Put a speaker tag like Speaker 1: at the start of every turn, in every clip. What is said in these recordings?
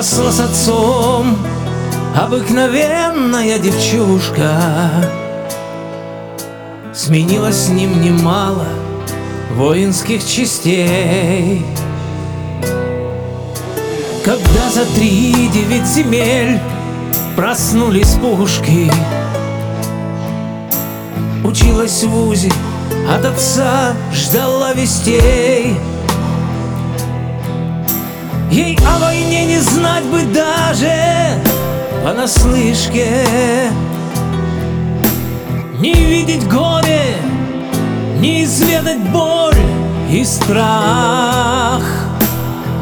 Speaker 1: Росла с отцом обыкновенная девчушка. Сменила с ним немало воинских частей. Когда за три девять земель проснулись пушки Училась в УЗИ, от отца ждала вестей Ей о войне не знать бы даже понаслышке. Не видеть горе, не изведать боль и страх.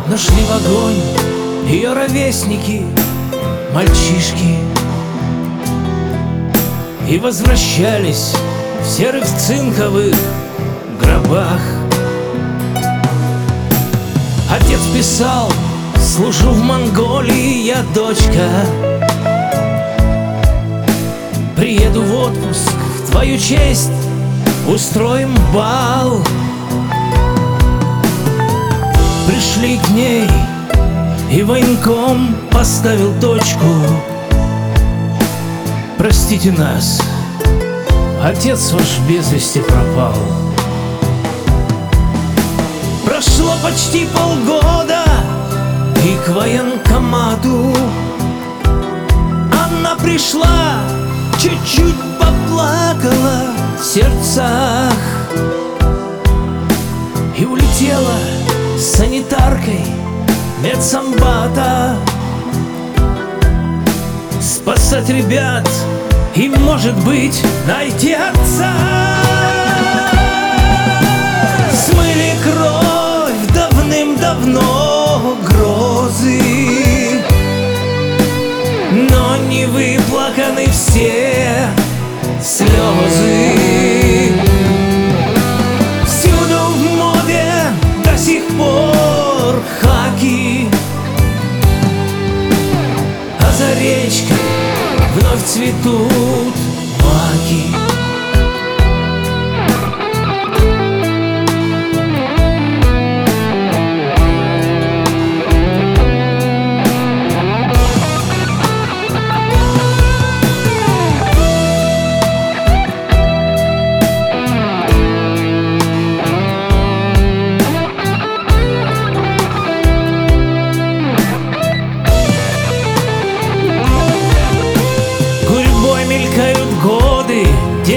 Speaker 1: Нашли в огонь ее ровесники, мальчишки. И возвращались в серых цинковых гробах Отец писал, служу в Монголии я, дочка. Приеду в отпуск в твою честь, устроим бал Пришли к ней, и военком поставил точку. Простите нас, отец ваш без вести пропал Прошло почти полгода И к военкомату Она пришла Чуть-чуть поплакала в сердцах И улетела с санитаркой медсамбата. Спасать ребят и, может быть, найти отца все слезы. Всюду в моде до сих пор хаки. А за речкой вновь цветут маки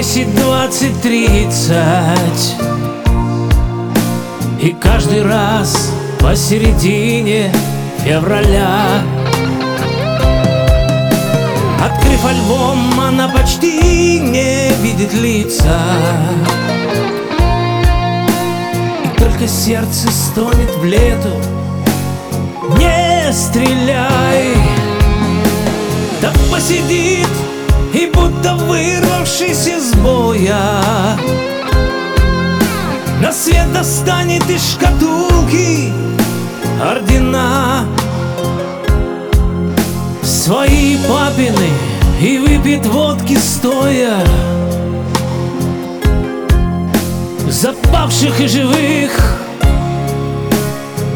Speaker 1: Десять, двадцать, тридцать. И каждый раз посередине февраля. Открыв альбом, она почти не видит лица. И только сердце стонет в лету. Не стреляй! Так посидит и будто вырвавшись из боя На свет достанет из шкатулки ордена Свои папины и выпьет водки стоя Запавших и живых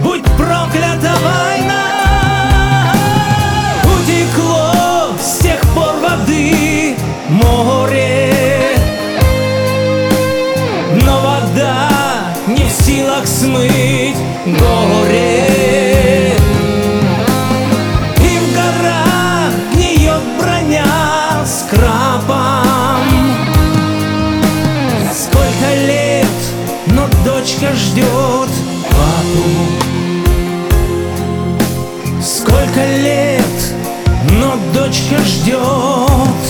Speaker 1: Будь проклята смыть горе. И в горах гниет броня с крапом Сколько лет, но дочка ждет папу. Сколько лет, но дочка ждет